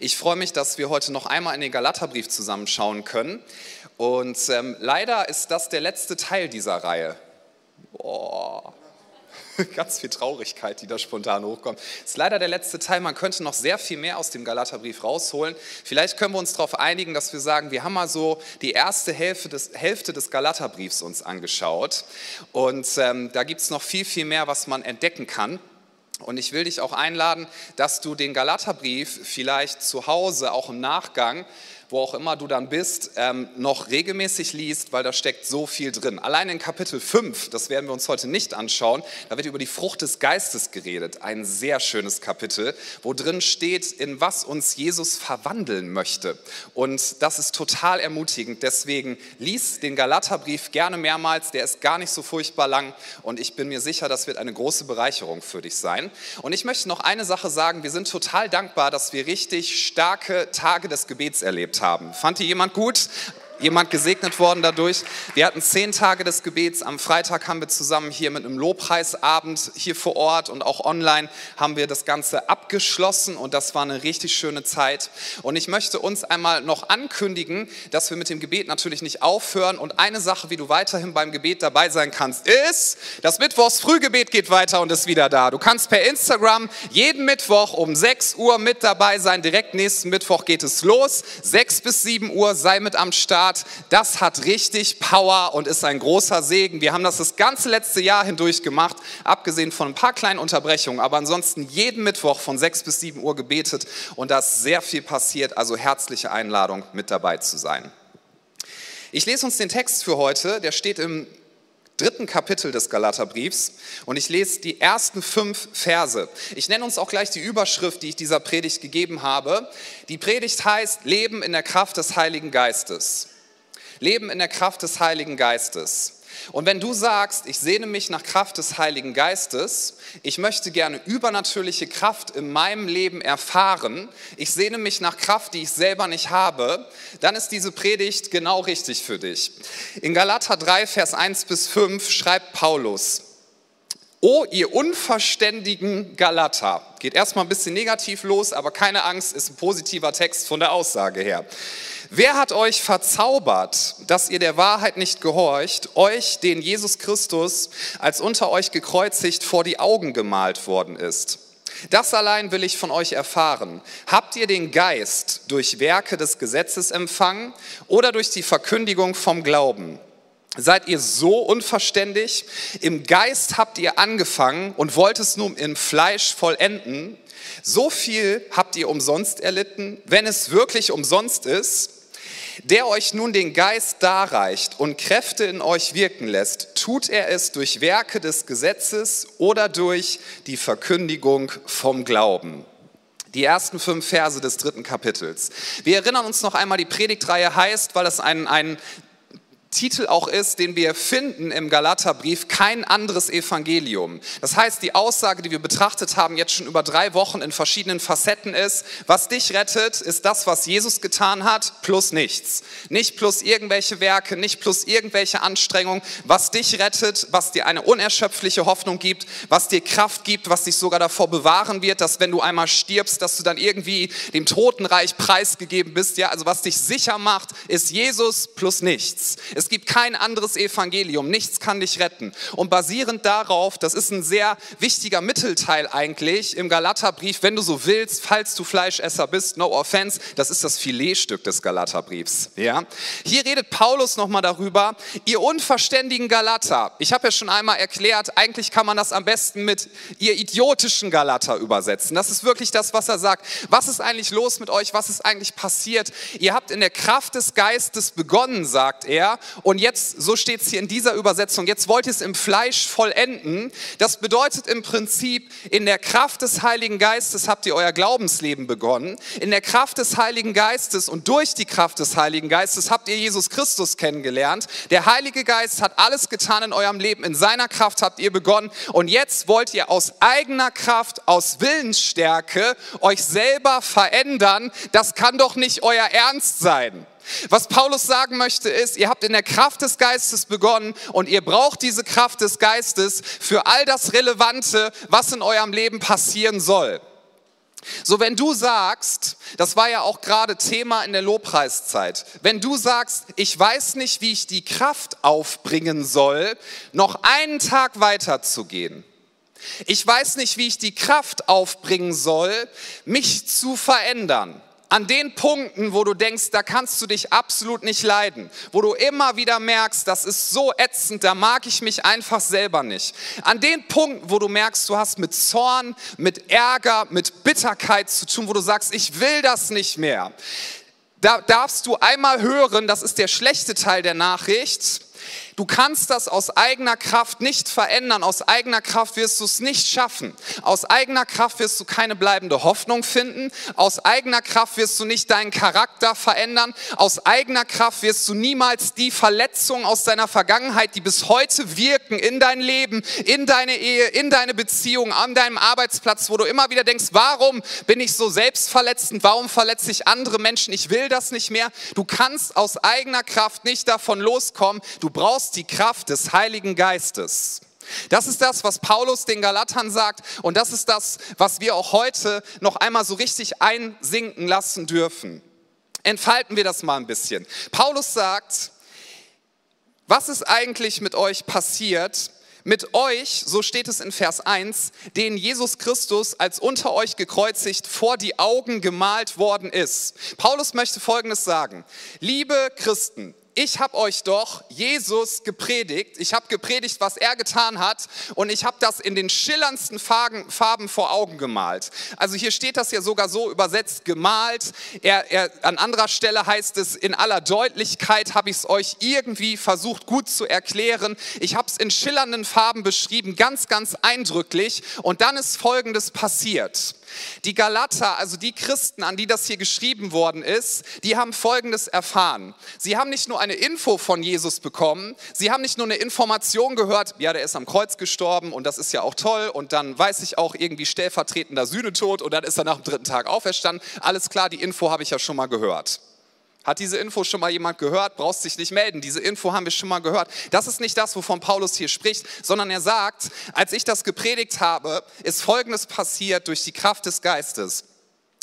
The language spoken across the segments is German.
Ich freue mich, dass wir heute noch einmal in den Galaterbrief zusammenschauen können. Und ähm, leider ist das der letzte Teil dieser Reihe. Boah. Ganz viel Traurigkeit, die da spontan hochkommt. Ist leider der letzte Teil. Man könnte noch sehr viel mehr aus dem Galaterbrief rausholen. Vielleicht können wir uns darauf einigen, dass wir sagen, wir haben mal so die erste Hälfte des, Hälfte des Galaterbriefs uns angeschaut. Und ähm, da gibt es noch viel, viel mehr, was man entdecken kann. Und ich will dich auch einladen, dass du den Galaterbrief vielleicht zu Hause, auch im Nachgang, wo auch immer du dann bist, ähm, noch regelmäßig liest, weil da steckt so viel drin. Allein in Kapitel 5, das werden wir uns heute nicht anschauen, da wird über die Frucht des Geistes geredet. Ein sehr schönes Kapitel, wo drin steht, in was uns Jesus verwandeln möchte. Und das ist total ermutigend. Deswegen lies den Galaterbrief gerne mehrmals. Der ist gar nicht so furchtbar lang und ich bin mir sicher, das wird eine große Bereicherung für dich sein. Und ich möchte noch eine Sache sagen. Wir sind total dankbar, dass wir richtig starke Tage des Gebets erlebt haben haben. Fand die jemand gut? Jemand gesegnet worden dadurch. Wir hatten zehn Tage des Gebets. Am Freitag haben wir zusammen hier mit einem Lobpreisabend hier vor Ort und auch online haben wir das Ganze abgeschlossen und das war eine richtig schöne Zeit. Und ich möchte uns einmal noch ankündigen, dass wir mit dem Gebet natürlich nicht aufhören. Und eine Sache, wie du weiterhin beim Gebet dabei sein kannst, ist, das Mittwochs Frühgebet geht weiter und ist wieder da. Du kannst per Instagram jeden Mittwoch um 6 Uhr mit dabei sein. Direkt nächsten Mittwoch geht es los. 6 bis 7 Uhr sei mit am Start. Start, das hat richtig Power und ist ein großer Segen. Wir haben das das ganze letzte Jahr hindurch gemacht, abgesehen von ein paar kleinen Unterbrechungen, aber ansonsten jeden Mittwoch von 6 bis 7 Uhr gebetet und da ist sehr viel passiert, also herzliche Einladung mit dabei zu sein. Ich lese uns den Text für heute, der steht im dritten Kapitel des Galaterbriefs und ich lese die ersten fünf Verse. Ich nenne uns auch gleich die Überschrift, die ich dieser Predigt gegeben habe. Die Predigt heißt Leben in der Kraft des Heiligen Geistes. Leben in der Kraft des Heiligen Geistes. Und wenn du sagst, ich sehne mich nach Kraft des Heiligen Geistes, ich möchte gerne übernatürliche Kraft in meinem Leben erfahren, ich sehne mich nach Kraft, die ich selber nicht habe, dann ist diese Predigt genau richtig für dich. In Galater 3, Vers 1 bis 5 schreibt Paulus, O ihr unverständigen Galater. Geht erstmal ein bisschen negativ los, aber keine Angst, ist ein positiver Text von der Aussage her. Wer hat euch verzaubert, dass ihr der Wahrheit nicht gehorcht, euch, den Jesus Christus als unter euch gekreuzigt vor die Augen gemalt worden ist? Das allein will ich von euch erfahren. Habt ihr den Geist durch Werke des Gesetzes empfangen oder durch die Verkündigung vom Glauben? Seid ihr so unverständig? Im Geist habt ihr angefangen und wollt es nun im Fleisch vollenden. So viel habt ihr umsonst erlitten. Wenn es wirklich umsonst ist, der euch nun den Geist darreicht und Kräfte in euch wirken lässt, tut er es durch Werke des Gesetzes oder durch die Verkündigung vom Glauben. Die ersten fünf Verse des dritten Kapitels. Wir erinnern uns noch einmal, die Predigtreihe heißt, weil es ein, ein Titel auch ist, den wir finden im Galaterbrief, kein anderes Evangelium. Das heißt, die Aussage, die wir betrachtet haben, jetzt schon über drei Wochen in verschiedenen Facetten ist, was dich rettet, ist das, was Jesus getan hat, plus nichts. Nicht plus irgendwelche Werke, nicht plus irgendwelche Anstrengungen. Was dich rettet, was dir eine unerschöpfliche Hoffnung gibt, was dir Kraft gibt, was dich sogar davor bewahren wird, dass wenn du einmal stirbst, dass du dann irgendwie dem Totenreich preisgegeben bist. Ja, also was dich sicher macht, ist Jesus plus nichts. Gibt kein anderes Evangelium, nichts kann dich retten. Und basierend darauf, das ist ein sehr wichtiger Mittelteil eigentlich im Galaterbrief, wenn du so willst, falls du Fleischesser bist, no offense, das ist das Filetstück des Galaterbriefs. Ja? Hier redet Paulus nochmal darüber, ihr unverständigen Galater. Ich habe ja schon einmal erklärt, eigentlich kann man das am besten mit ihr idiotischen Galater übersetzen. Das ist wirklich das, was er sagt. Was ist eigentlich los mit euch? Was ist eigentlich passiert? Ihr habt in der Kraft des Geistes begonnen, sagt er, und jetzt, so steht es hier in dieser Übersetzung, jetzt wollt ihr es im Fleisch vollenden. Das bedeutet im Prinzip, in der Kraft des Heiligen Geistes habt ihr euer Glaubensleben begonnen. In der Kraft des Heiligen Geistes und durch die Kraft des Heiligen Geistes habt ihr Jesus Christus kennengelernt. Der Heilige Geist hat alles getan in eurem Leben. In seiner Kraft habt ihr begonnen. Und jetzt wollt ihr aus eigener Kraft, aus Willensstärke euch selber verändern. Das kann doch nicht euer Ernst sein. Was Paulus sagen möchte ist, ihr habt in der Kraft des Geistes begonnen und ihr braucht diese Kraft des Geistes für all das Relevante, was in eurem Leben passieren soll. So, wenn du sagst, das war ja auch gerade Thema in der Lobpreiszeit, wenn du sagst, ich weiß nicht, wie ich die Kraft aufbringen soll, noch einen Tag weiterzugehen. Ich weiß nicht, wie ich die Kraft aufbringen soll, mich zu verändern an den Punkten, wo du denkst, da kannst du dich absolut nicht leiden, wo du immer wieder merkst, das ist so ätzend, da mag ich mich einfach selber nicht. An den Punkten, wo du merkst, du hast mit Zorn, mit Ärger, mit Bitterkeit zu tun, wo du sagst, ich will das nicht mehr. Da darfst du einmal hören, das ist der schlechte Teil der Nachricht, Du kannst das aus eigener Kraft nicht verändern. Aus eigener Kraft wirst du es nicht schaffen. Aus eigener Kraft wirst du keine bleibende Hoffnung finden. Aus eigener Kraft wirst du nicht deinen Charakter verändern. Aus eigener Kraft wirst du niemals die Verletzungen aus deiner Vergangenheit, die bis heute wirken in dein Leben, in deine Ehe, in deine Beziehung, an deinem Arbeitsplatz, wo du immer wieder denkst, warum bin ich so selbstverletzend? Warum verletze ich andere Menschen? Ich will das nicht mehr. Du kannst aus eigener Kraft nicht davon loskommen. Du brauchst die Kraft des Heiligen Geistes. Das ist das, was Paulus den Galatern sagt und das ist das, was wir auch heute noch einmal so richtig einsinken lassen dürfen. Entfalten wir das mal ein bisschen. Paulus sagt, was ist eigentlich mit euch passiert, mit euch, so steht es in Vers 1, den Jesus Christus als unter euch gekreuzigt vor die Augen gemalt worden ist. Paulus möchte Folgendes sagen. Liebe Christen, ich habe euch doch Jesus gepredigt. Ich habe gepredigt, was er getan hat und ich habe das in den schillerndsten Farben, vor Augen gemalt. Also hier steht das ja sogar so übersetzt gemalt. Er, er, an anderer Stelle heißt es, in aller Deutlichkeit habe ich es euch irgendwie versucht gut zu erklären. Ich habe es in schillernden Farben beschrieben, ganz, ganz eindrücklich. Und dann ist Folgendes passiert. Die Galater, also die Christen, an die das hier geschrieben worden ist, die haben Folgendes erfahren. Sie haben nicht nur eine Info von Jesus bekommen, sie haben nicht nur eine Information gehört, ja, der ist am Kreuz gestorben und das ist ja auch toll und dann weiß ich auch irgendwie stellvertretender Sühnetod und dann ist er nach dem dritten Tag auferstanden. Alles klar, die Info habe ich ja schon mal gehört. Hat diese Info schon mal jemand gehört? Brauchst dich nicht melden. Diese Info haben wir schon mal gehört. Das ist nicht das, wovon Paulus hier spricht, sondern er sagt, als ich das gepredigt habe, ist Folgendes passiert durch die Kraft des Geistes.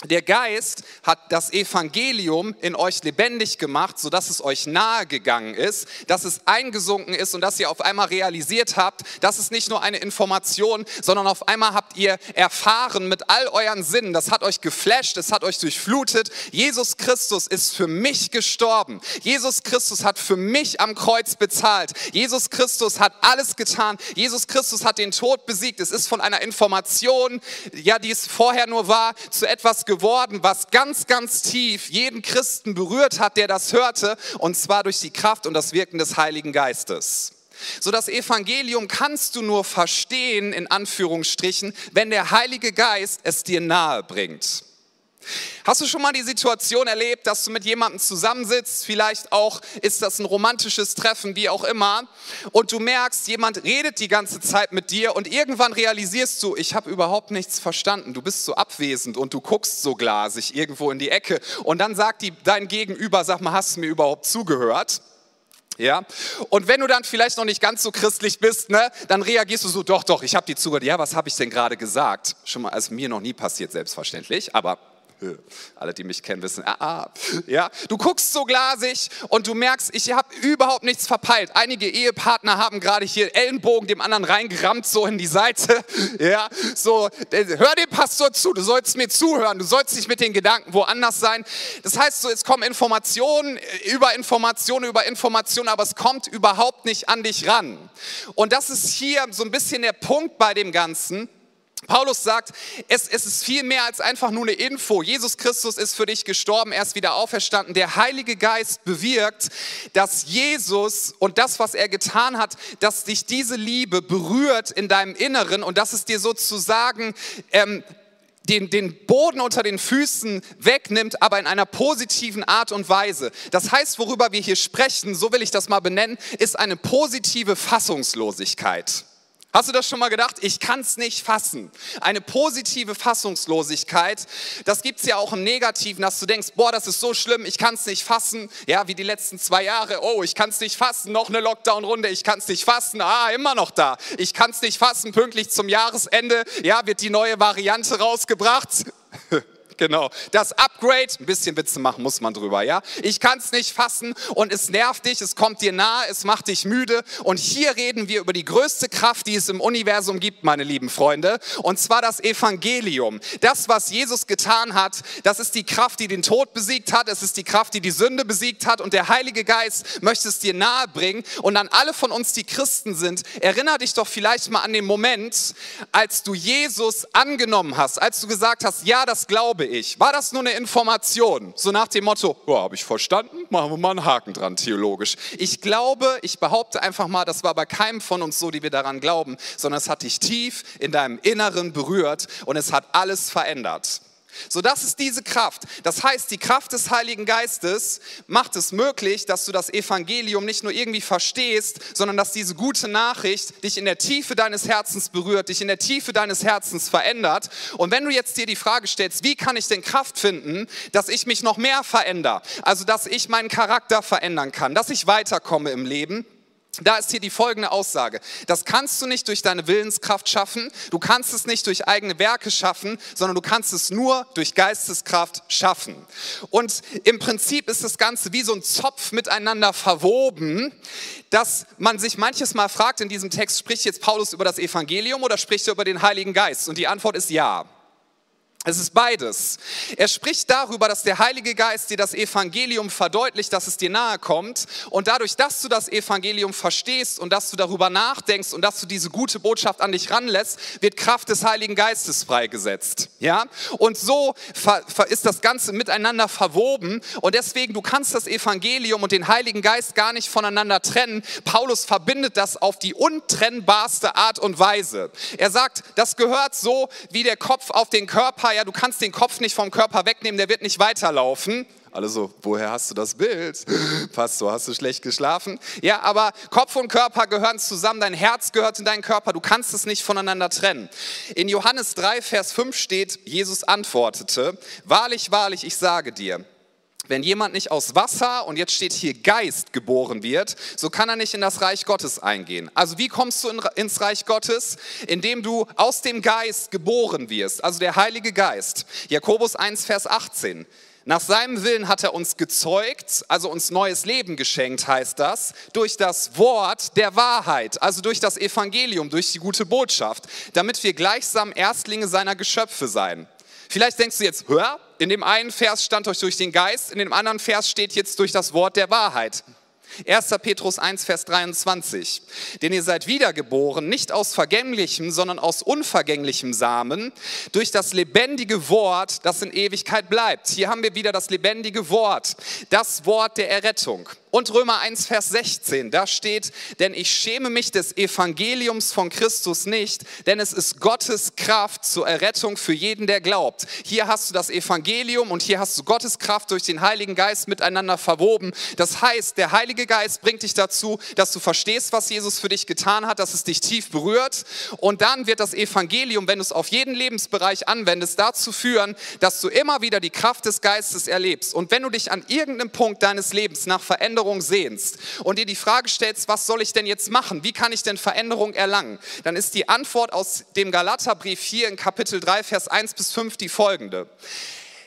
Der Geist hat das Evangelium in euch lebendig gemacht, sodass es euch nahe gegangen ist, dass es eingesunken ist und dass ihr auf einmal realisiert habt, dass es nicht nur eine Information, sondern auf einmal habt ihr erfahren mit all euren Sinnen, das hat euch geflasht, es hat euch durchflutet. Jesus Christus ist für mich gestorben. Jesus Christus hat für mich am Kreuz bezahlt. Jesus Christus hat alles getan. Jesus Christus hat den Tod besiegt. Es ist von einer Information, ja, die es vorher nur war, zu etwas geworden, was ganz, ganz tief jeden Christen berührt hat, der das hörte, und zwar durch die Kraft und das Wirken des Heiligen Geistes. So das Evangelium kannst du nur verstehen, in Anführungsstrichen, wenn der Heilige Geist es dir nahe bringt. Hast du schon mal die Situation erlebt, dass du mit jemandem zusammensitzt, vielleicht auch ist das ein romantisches Treffen, wie auch immer, und du merkst, jemand redet die ganze Zeit mit dir und irgendwann realisierst du, ich habe überhaupt nichts verstanden, du bist so abwesend und du guckst so glasig irgendwo in die Ecke und dann sagt die, dein Gegenüber, sag mal, hast du mir überhaupt zugehört? Ja? Und wenn du dann vielleicht noch nicht ganz so christlich bist, ne, dann reagierst du so, doch, doch, ich habe dir zugehört. Ja, was habe ich denn gerade gesagt? Schon mal, also mir noch nie passiert, selbstverständlich, aber alle, die mich kennen, wissen, ah, ah, ja, du guckst so glasig und du merkst, ich habe überhaupt nichts verpeilt. Einige Ehepartner haben gerade hier Ellenbogen dem anderen reingerammt, so in die Seite, ja, so, hör dem Pastor zu, du sollst mir zuhören, du sollst nicht mit den Gedanken woanders sein. Das heißt so, es kommen Informationen äh, über Informationen über Informationen, aber es kommt überhaupt nicht an dich ran. Und das ist hier so ein bisschen der Punkt bei dem Ganzen Paulus sagt, es, es, ist viel mehr als einfach nur eine Info. Jesus Christus ist für dich gestorben, er ist wieder auferstanden. Der Heilige Geist bewirkt, dass Jesus und das, was er getan hat, dass dich diese Liebe berührt in deinem Inneren und dass es dir sozusagen ähm, den, den Boden unter den Füßen wegnimmt, aber in einer positiven Art und Weise. Das heißt, worüber wir hier sprechen, so will ich das mal benennen, ist eine positive Fassungslosigkeit. Hast du das schon mal gedacht? Ich kann es nicht fassen. Eine positive Fassungslosigkeit, das gibt es ja auch im Negativen, dass du denkst, boah, das ist so schlimm, ich kann es nicht fassen. Ja, wie die letzten zwei Jahre, oh, ich kann es nicht fassen, noch eine Lockdown-Runde, ich kann es nicht fassen, ah, immer noch da. Ich kann es nicht fassen, pünktlich zum Jahresende, ja, wird die neue Variante rausgebracht. Genau, das Upgrade, ein bisschen Witze machen muss man drüber, ja? Ich kann es nicht fassen und es nervt dich, es kommt dir nahe, es macht dich müde. Und hier reden wir über die größte Kraft, die es im Universum gibt, meine lieben Freunde. Und zwar das Evangelium. Das, was Jesus getan hat, das ist die Kraft, die den Tod besiegt hat. Es ist die Kraft, die die Sünde besiegt hat. Und der Heilige Geist möchte es dir nahe bringen. Und an alle von uns, die Christen sind, erinnere dich doch vielleicht mal an den Moment, als du Jesus angenommen hast, als du gesagt hast, ja, das glaube ich? War das nur eine Information? So nach dem Motto, ja, habe ich verstanden, machen wir mal einen Haken dran, theologisch. Ich glaube, ich behaupte einfach mal, das war bei keinem von uns so, die wir daran glauben, sondern es hat dich tief in deinem Inneren berührt und es hat alles verändert. So, das ist diese Kraft. Das heißt, die Kraft des Heiligen Geistes macht es möglich, dass du das Evangelium nicht nur irgendwie verstehst, sondern dass diese gute Nachricht dich in der Tiefe deines Herzens berührt, dich in der Tiefe deines Herzens verändert. Und wenn du jetzt dir die Frage stellst, wie kann ich denn Kraft finden, dass ich mich noch mehr verändere, also dass ich meinen Charakter verändern kann, dass ich weiterkomme im Leben, da ist hier die folgende Aussage. Das kannst du nicht durch deine Willenskraft schaffen, du kannst es nicht durch eigene Werke schaffen, sondern du kannst es nur durch Geisteskraft schaffen. Und im Prinzip ist das Ganze wie so ein Zopf miteinander verwoben, dass man sich manches Mal fragt in diesem Text, spricht jetzt Paulus über das Evangelium oder spricht er über den Heiligen Geist? Und die Antwort ist ja. Es ist beides. Er spricht darüber, dass der Heilige Geist dir das Evangelium verdeutlicht, dass es dir nahe kommt. Und dadurch, dass du das Evangelium verstehst und dass du darüber nachdenkst und dass du diese gute Botschaft an dich ranlässt, wird Kraft des Heiligen Geistes freigesetzt. Ja? Und so ist das Ganze miteinander verwoben. Und deswegen, du kannst das Evangelium und den Heiligen Geist gar nicht voneinander trennen. Paulus verbindet das auf die untrennbarste Art und Weise. Er sagt, das gehört so wie der Kopf auf den Körper Körper, ja, du kannst den Kopf nicht vom Körper wegnehmen, der wird nicht weiterlaufen. Alle so, woher hast du das Bild? Pastor, hast du schlecht geschlafen? Ja, aber Kopf und Körper gehören zusammen, dein Herz gehört in deinen Körper, du kannst es nicht voneinander trennen. In Johannes 3, Vers 5 steht, Jesus antwortete, wahrlich, wahrlich, ich sage dir, wenn jemand nicht aus Wasser und jetzt steht hier Geist geboren wird, so kann er nicht in das Reich Gottes eingehen. Also wie kommst du in, ins Reich Gottes? Indem du aus dem Geist geboren wirst, also der Heilige Geist. Jakobus 1, Vers 18. Nach seinem Willen hat er uns gezeugt, also uns neues Leben geschenkt, heißt das, durch das Wort der Wahrheit, also durch das Evangelium, durch die gute Botschaft, damit wir gleichsam Erstlinge seiner Geschöpfe seien. Vielleicht denkst du jetzt, hör, in dem einen Vers stand euch durch den Geist, in dem anderen Vers steht jetzt durch das Wort der Wahrheit. 1. Petrus 1, Vers 23. Denn ihr seid wiedergeboren, nicht aus vergänglichem, sondern aus unvergänglichem Samen, durch das lebendige Wort, das in Ewigkeit bleibt. Hier haben wir wieder das lebendige Wort, das Wort der Errettung. Und Römer 1, Vers 16, da steht, denn ich schäme mich des Evangeliums von Christus nicht, denn es ist Gottes Kraft zur Errettung für jeden, der glaubt. Hier hast du das Evangelium und hier hast du Gottes Kraft durch den Heiligen Geist miteinander verwoben. Das heißt, der Heilige Geist bringt dich dazu, dass du verstehst, was Jesus für dich getan hat, dass es dich tief berührt. Und dann wird das Evangelium, wenn du es auf jeden Lebensbereich anwendest, dazu führen, dass du immer wieder die Kraft des Geistes erlebst. Und wenn du dich an irgendeinem Punkt deines Lebens nach Veränderung sehnst und dir die Frage stellst, was soll ich denn jetzt machen? Wie kann ich denn Veränderung erlangen? Dann ist die Antwort aus dem Galaterbrief hier in Kapitel 3, Vers 1 bis 5 die folgende.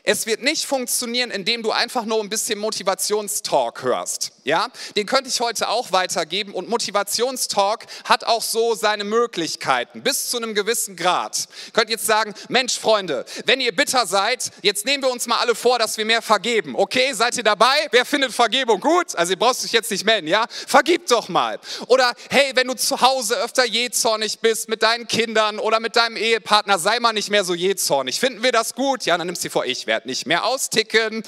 Es wird nicht funktionieren, indem du einfach nur ein bisschen Motivationstalk hörst. Ja, den könnte ich heute auch weitergeben und Motivationstalk hat auch so seine Möglichkeiten bis zu einem gewissen Grad. Ihr könnt jetzt sagen, Mensch, Freunde, wenn ihr bitter seid, jetzt nehmen wir uns mal alle vor, dass wir mehr vergeben. Okay, seid ihr dabei? Wer findet Vergebung gut? Also ihr brauchst dich jetzt nicht melden, ja? Vergib doch mal. Oder hey, wenn du zu Hause öfter jähzornig bist mit deinen Kindern oder mit deinem Ehepartner, sei mal nicht mehr so jähzornig. Finden wir das gut? Ja, dann nimmst du dir vor, ich werde nicht mehr austicken.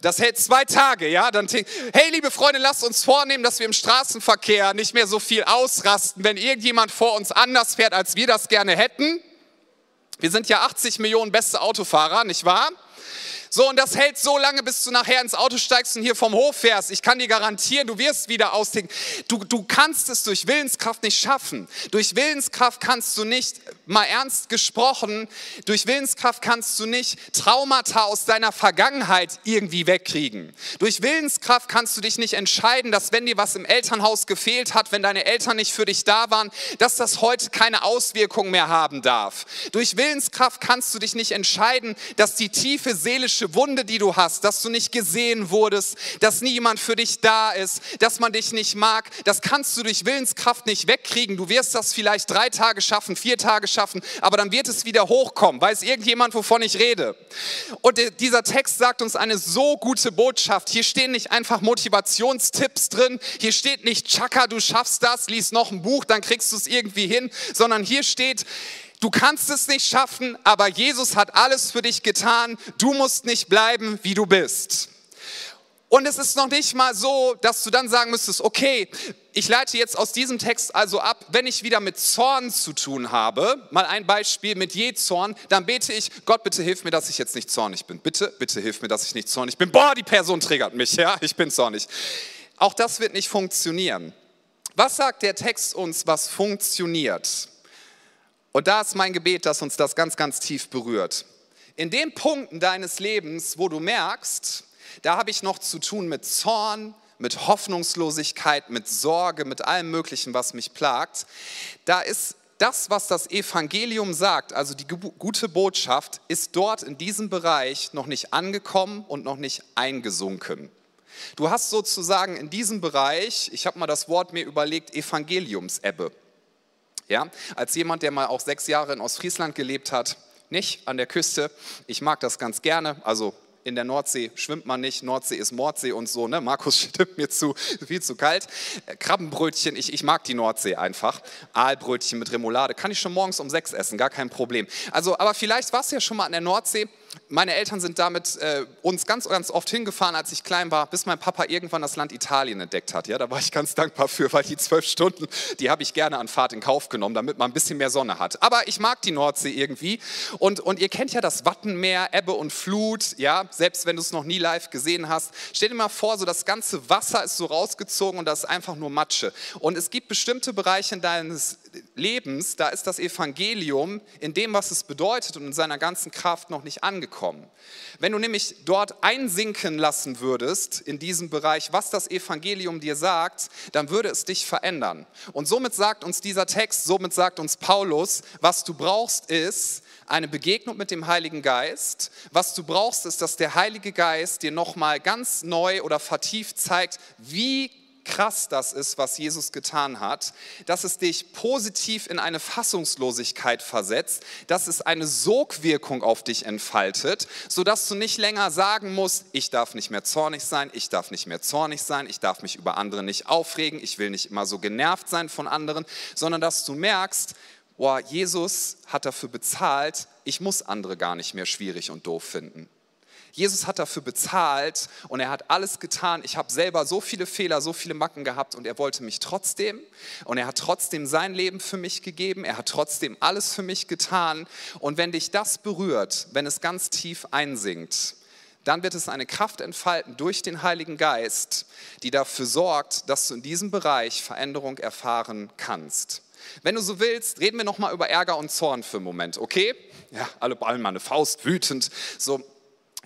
Das hält zwei Tage, ja? Dann hey, liebe Freunde, lasst uns vornehmen, dass wir im Straßenverkehr nicht mehr so viel ausrasten, wenn irgendjemand vor uns anders fährt, als wir das gerne hätten. Wir sind ja 80 Millionen beste Autofahrer, nicht wahr? So, und das hält so lange, bis du nachher ins Auto steigst und hier vom Hof fährst. Ich kann dir garantieren, du wirst wieder austicken. Du, du kannst es durch Willenskraft nicht schaffen. Durch Willenskraft kannst du nicht mal ernst gesprochen, durch Willenskraft kannst du nicht Traumata aus deiner Vergangenheit irgendwie wegkriegen. Durch Willenskraft kannst du dich nicht entscheiden, dass wenn dir was im Elternhaus gefehlt hat, wenn deine Eltern nicht für dich da waren, dass das heute keine Auswirkungen mehr haben darf. Durch Willenskraft kannst du dich nicht entscheiden, dass die tiefe seelische Wunde, die du hast, dass du nicht gesehen wurdest, dass niemand für dich da ist, dass man dich nicht mag, das kannst du durch Willenskraft nicht wegkriegen. Du wirst das vielleicht drei Tage schaffen, vier Tage schaffen, aber dann wird es wieder hochkommen. Weiß irgendjemand, wovon ich rede? Und dieser Text sagt uns eine so gute Botschaft. Hier stehen nicht einfach Motivationstipps drin. Hier steht nicht, Chaka, du schaffst das, lies noch ein Buch, dann kriegst du es irgendwie hin, sondern hier steht, Du kannst es nicht schaffen, aber Jesus hat alles für dich getan. Du musst nicht bleiben, wie du bist. Und es ist noch nicht mal so, dass du dann sagen müsstest, okay, ich leite jetzt aus diesem Text also ab, wenn ich wieder mit Zorn zu tun habe, mal ein Beispiel mit je Zorn, dann bete ich, Gott, bitte hilf mir, dass ich jetzt nicht zornig bin. Bitte, bitte hilf mir, dass ich nicht zornig bin. Boah, die Person triggert mich, ja, ich bin zornig. Auch das wird nicht funktionieren. Was sagt der Text uns, was funktioniert? Und da ist mein Gebet, dass uns das ganz, ganz tief berührt. In den Punkten deines Lebens, wo du merkst, da habe ich noch zu tun mit Zorn, mit Hoffnungslosigkeit, mit Sorge, mit allem Möglichen, was mich plagt. Da ist das, was das Evangelium sagt, also die gute Botschaft, ist dort in diesem Bereich noch nicht angekommen und noch nicht eingesunken. Du hast sozusagen in diesem Bereich, ich habe mal das Wort mir überlegt, Evangeliumsebbe. Ja, als jemand, der mal auch sechs Jahre in Ostfriesland gelebt hat, nicht an der Küste. Ich mag das ganz gerne. Also in der Nordsee schwimmt man nicht, Nordsee ist Mordsee und so, ne? Markus stimmt mir zu, viel zu kalt. Äh, Krabbenbrötchen, ich, ich mag die Nordsee einfach. Aalbrötchen mit Remoulade, kann ich schon morgens um sechs essen, gar kein Problem. Also, aber vielleicht warst du ja schon mal an der Nordsee meine Eltern sind damit äh, uns ganz, ganz oft hingefahren, als ich klein war, bis mein Papa irgendwann das Land Italien entdeckt hat. Ja, da war ich ganz dankbar für, weil die zwölf Stunden, die habe ich gerne an Fahrt in Kauf genommen, damit man ein bisschen mehr Sonne hat. Aber ich mag die Nordsee irgendwie. Und, und ihr kennt ja das Wattenmeer, Ebbe und Flut, ja, selbst wenn du es noch nie live gesehen hast. Stell dir mal vor, so das ganze Wasser ist so rausgezogen und das ist einfach nur Matsche. Und es gibt bestimmte Bereiche deines Lebens, da ist das Evangelium in dem, was es bedeutet und in seiner ganzen Kraft noch nicht angekommen. Wenn du nämlich dort einsinken lassen würdest in diesem Bereich, was das Evangelium dir sagt, dann würde es dich verändern. Und somit sagt uns dieser Text, somit sagt uns Paulus, was du brauchst ist eine Begegnung mit dem Heiligen Geist. Was du brauchst ist, dass der Heilige Geist dir nochmal ganz neu oder vertieft zeigt, wie krass das ist, was Jesus getan hat, dass es dich positiv in eine Fassungslosigkeit versetzt, dass es eine Sogwirkung auf dich entfaltet, sodass du nicht länger sagen musst, ich darf nicht mehr zornig sein, ich darf nicht mehr zornig sein, ich darf mich über andere nicht aufregen, ich will nicht immer so genervt sein von anderen, sondern dass du merkst, oh, Jesus hat dafür bezahlt, ich muss andere gar nicht mehr schwierig und doof finden. Jesus hat dafür bezahlt und er hat alles getan. Ich habe selber so viele Fehler, so viele Macken gehabt und er wollte mich trotzdem und er hat trotzdem sein Leben für mich gegeben. Er hat trotzdem alles für mich getan. Und wenn dich das berührt, wenn es ganz tief einsinkt, dann wird es eine Kraft entfalten durch den Heiligen Geist, die dafür sorgt, dass du in diesem Bereich Veränderung erfahren kannst. Wenn du so willst, reden wir nochmal über Ärger und Zorn für einen Moment, okay? Ja, alle ballen mal eine Faust, wütend. So,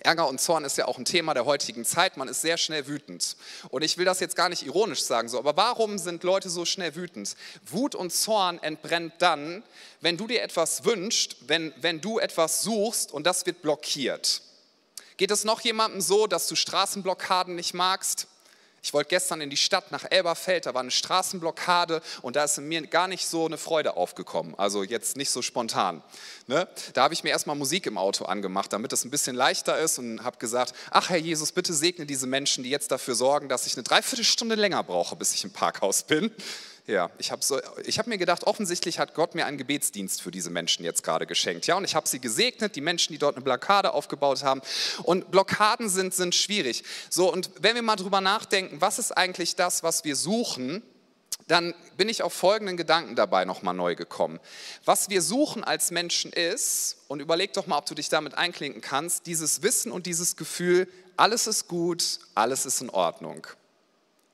Ärger und Zorn ist ja auch ein Thema der heutigen Zeit. Man ist sehr schnell wütend. Und ich will das jetzt gar nicht ironisch sagen, so, aber warum sind Leute so schnell wütend? Wut und Zorn entbrennt dann, wenn du dir etwas wünschst, wenn, wenn du etwas suchst und das wird blockiert. Geht es noch jemandem so, dass du Straßenblockaden nicht magst? Ich wollte gestern in die Stadt nach Elberfeld, da war eine Straßenblockade und da ist in mir gar nicht so eine Freude aufgekommen. Also jetzt nicht so spontan. Ne? Da habe ich mir erstmal Musik im Auto angemacht, damit es ein bisschen leichter ist und habe gesagt, ach Herr Jesus, bitte segne diese Menschen, die jetzt dafür sorgen, dass ich eine Dreiviertelstunde länger brauche, bis ich im Parkhaus bin. Ja, ich habe so, hab mir gedacht, offensichtlich hat Gott mir einen Gebetsdienst für diese Menschen jetzt gerade geschenkt. Ja, und ich habe sie gesegnet, die Menschen, die dort eine Blockade aufgebaut haben. Und Blockaden sind, sind schwierig. So, und wenn wir mal drüber nachdenken, was ist eigentlich das, was wir suchen, dann bin ich auf folgenden Gedanken dabei nochmal neu gekommen. Was wir suchen als Menschen ist, und überleg doch mal, ob du dich damit einklinken kannst, dieses Wissen und dieses Gefühl, alles ist gut, alles ist in Ordnung.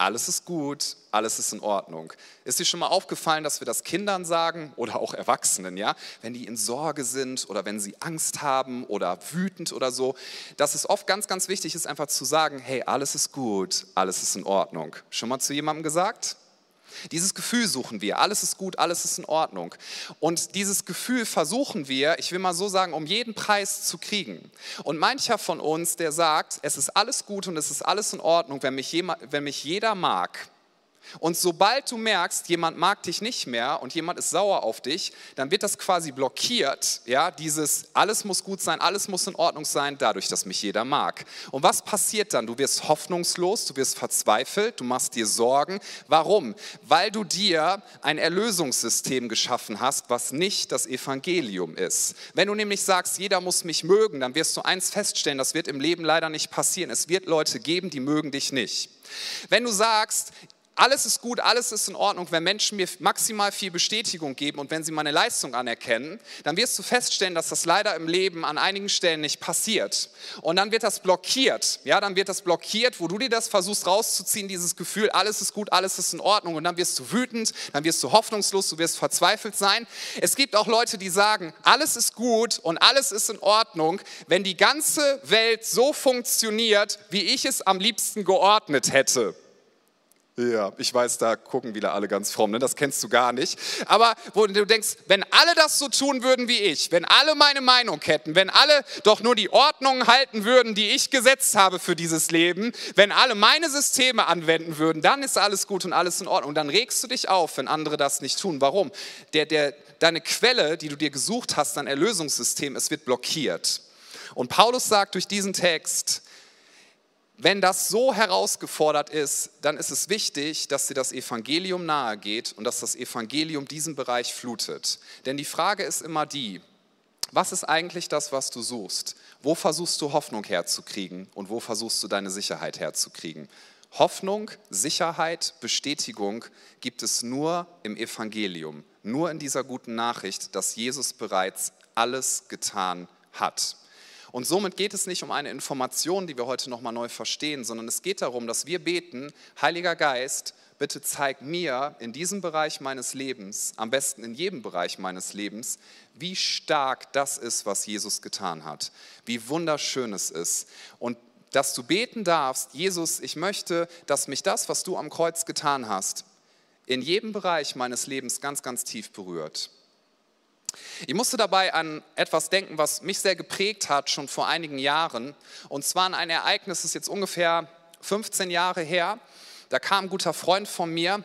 Alles ist gut, alles ist in Ordnung. Ist dir schon mal aufgefallen, dass wir das Kindern sagen oder auch Erwachsenen, ja, wenn die in Sorge sind oder wenn sie Angst haben oder wütend oder so, dass es oft ganz, ganz wichtig ist, einfach zu sagen, hey, alles ist gut, alles ist in Ordnung. Schon mal zu jemandem gesagt? Dieses Gefühl suchen wir. Alles ist gut, alles ist in Ordnung. Und dieses Gefühl versuchen wir, ich will mal so sagen, um jeden Preis zu kriegen. Und mancher von uns, der sagt, es ist alles gut und es ist alles in Ordnung, wenn mich, jemand, wenn mich jeder mag, und sobald du merkst, jemand mag dich nicht mehr und jemand ist sauer auf dich, dann wird das quasi blockiert, ja, dieses alles muss gut sein, alles muss in Ordnung sein, dadurch, dass mich jeder mag. Und was passiert dann? Du wirst hoffnungslos, du wirst verzweifelt, du machst dir Sorgen. Warum? Weil du dir ein Erlösungssystem geschaffen hast, was nicht das Evangelium ist. Wenn du nämlich sagst, jeder muss mich mögen, dann wirst du eins feststellen, das wird im Leben leider nicht passieren. Es wird Leute geben, die mögen dich nicht. Wenn du sagst, alles ist gut, alles ist in Ordnung, wenn Menschen mir maximal viel Bestätigung geben und wenn sie meine Leistung anerkennen, dann wirst du feststellen, dass das leider im Leben an einigen Stellen nicht passiert. Und dann wird das blockiert. Ja, dann wird das blockiert, wo du dir das versuchst rauszuziehen, dieses Gefühl, alles ist gut, alles ist in Ordnung. Und dann wirst du wütend, dann wirst du hoffnungslos, du wirst verzweifelt sein. Es gibt auch Leute, die sagen, alles ist gut und alles ist in Ordnung, wenn die ganze Welt so funktioniert, wie ich es am liebsten geordnet hätte. Ja, ich weiß, da gucken wieder alle ganz fromm, ne? das kennst du gar nicht. Aber wo du denkst, wenn alle das so tun würden wie ich, wenn alle meine Meinung hätten, wenn alle doch nur die Ordnung halten würden, die ich gesetzt habe für dieses Leben, wenn alle meine Systeme anwenden würden, dann ist alles gut und alles in Ordnung. Dann regst du dich auf, wenn andere das nicht tun. Warum? Der, der, deine Quelle, die du dir gesucht hast, dein Erlösungssystem, es wird blockiert. Und Paulus sagt durch diesen Text, wenn das so herausgefordert ist, dann ist es wichtig, dass dir das Evangelium nahe geht und dass das Evangelium diesen Bereich flutet. Denn die Frage ist immer die, was ist eigentlich das, was du suchst? Wo versuchst du Hoffnung herzukriegen und wo versuchst du deine Sicherheit herzukriegen? Hoffnung, Sicherheit, Bestätigung gibt es nur im Evangelium, nur in dieser guten Nachricht, dass Jesus bereits alles getan hat. Und somit geht es nicht um eine Information, die wir heute nochmal neu verstehen, sondern es geht darum, dass wir beten, Heiliger Geist, bitte zeig mir in diesem Bereich meines Lebens, am besten in jedem Bereich meines Lebens, wie stark das ist, was Jesus getan hat, wie wunderschön es ist. Und dass du beten darfst, Jesus, ich möchte, dass mich das, was du am Kreuz getan hast, in jedem Bereich meines Lebens ganz, ganz tief berührt. Ich musste dabei an etwas denken, was mich sehr geprägt hat, schon vor einigen Jahren. Und zwar an ein Ereignis, das ist jetzt ungefähr 15 Jahre her. Da kam ein guter Freund von mir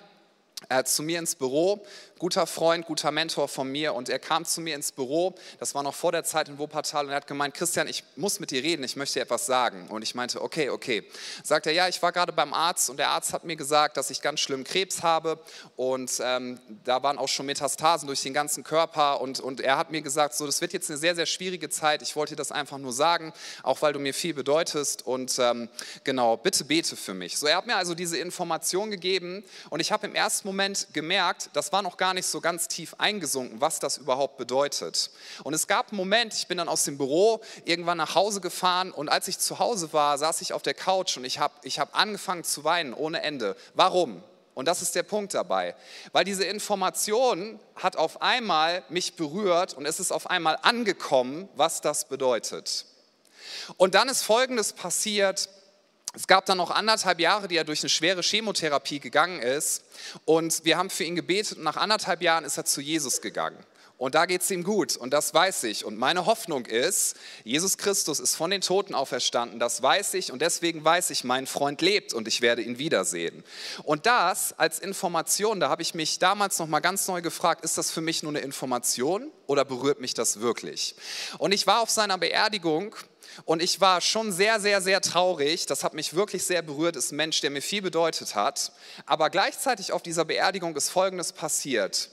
äh, zu mir ins Büro guter Freund, guter Mentor von mir und er kam zu mir ins Büro, das war noch vor der Zeit in Wuppertal und er hat gemeint, Christian, ich muss mit dir reden, ich möchte dir etwas sagen. Und ich meinte, okay, okay. Sagt er, ja, ich war gerade beim Arzt und der Arzt hat mir gesagt, dass ich ganz schlimm Krebs habe und ähm, da waren auch schon Metastasen durch den ganzen Körper und, und er hat mir gesagt, so, das wird jetzt eine sehr, sehr schwierige Zeit, ich wollte dir das einfach nur sagen, auch weil du mir viel bedeutest und ähm, genau, bitte bete für mich. So, er hat mir also diese Information gegeben und ich habe im ersten Moment gemerkt, das war noch gar gar nicht so ganz tief eingesunken, was das überhaupt bedeutet. Und es gab einen Moment, ich bin dann aus dem Büro irgendwann nach Hause gefahren und als ich zu Hause war, saß ich auf der Couch und ich habe ich hab angefangen zu weinen ohne Ende. Warum? Und das ist der Punkt dabei. Weil diese Information hat auf einmal mich berührt und es ist auf einmal angekommen, was das bedeutet. Und dann ist Folgendes passiert. Es gab dann noch anderthalb Jahre, die er durch eine schwere Chemotherapie gegangen ist. Und wir haben für ihn gebetet und nach anderthalb Jahren ist er zu Jesus gegangen. Und da geht es ihm gut und das weiß ich. Und meine Hoffnung ist, Jesus Christus ist von den Toten auferstanden, das weiß ich und deswegen weiß ich, mein Freund lebt und ich werde ihn wiedersehen. Und das als Information, da habe ich mich damals noch mal ganz neu gefragt, ist das für mich nur eine Information oder berührt mich das wirklich? Und ich war auf seiner Beerdigung und ich war schon sehr, sehr, sehr traurig. Das hat mich wirklich sehr berührt. Ist ein Mensch, der mir viel bedeutet hat. Aber gleichzeitig auf dieser Beerdigung ist Folgendes passiert.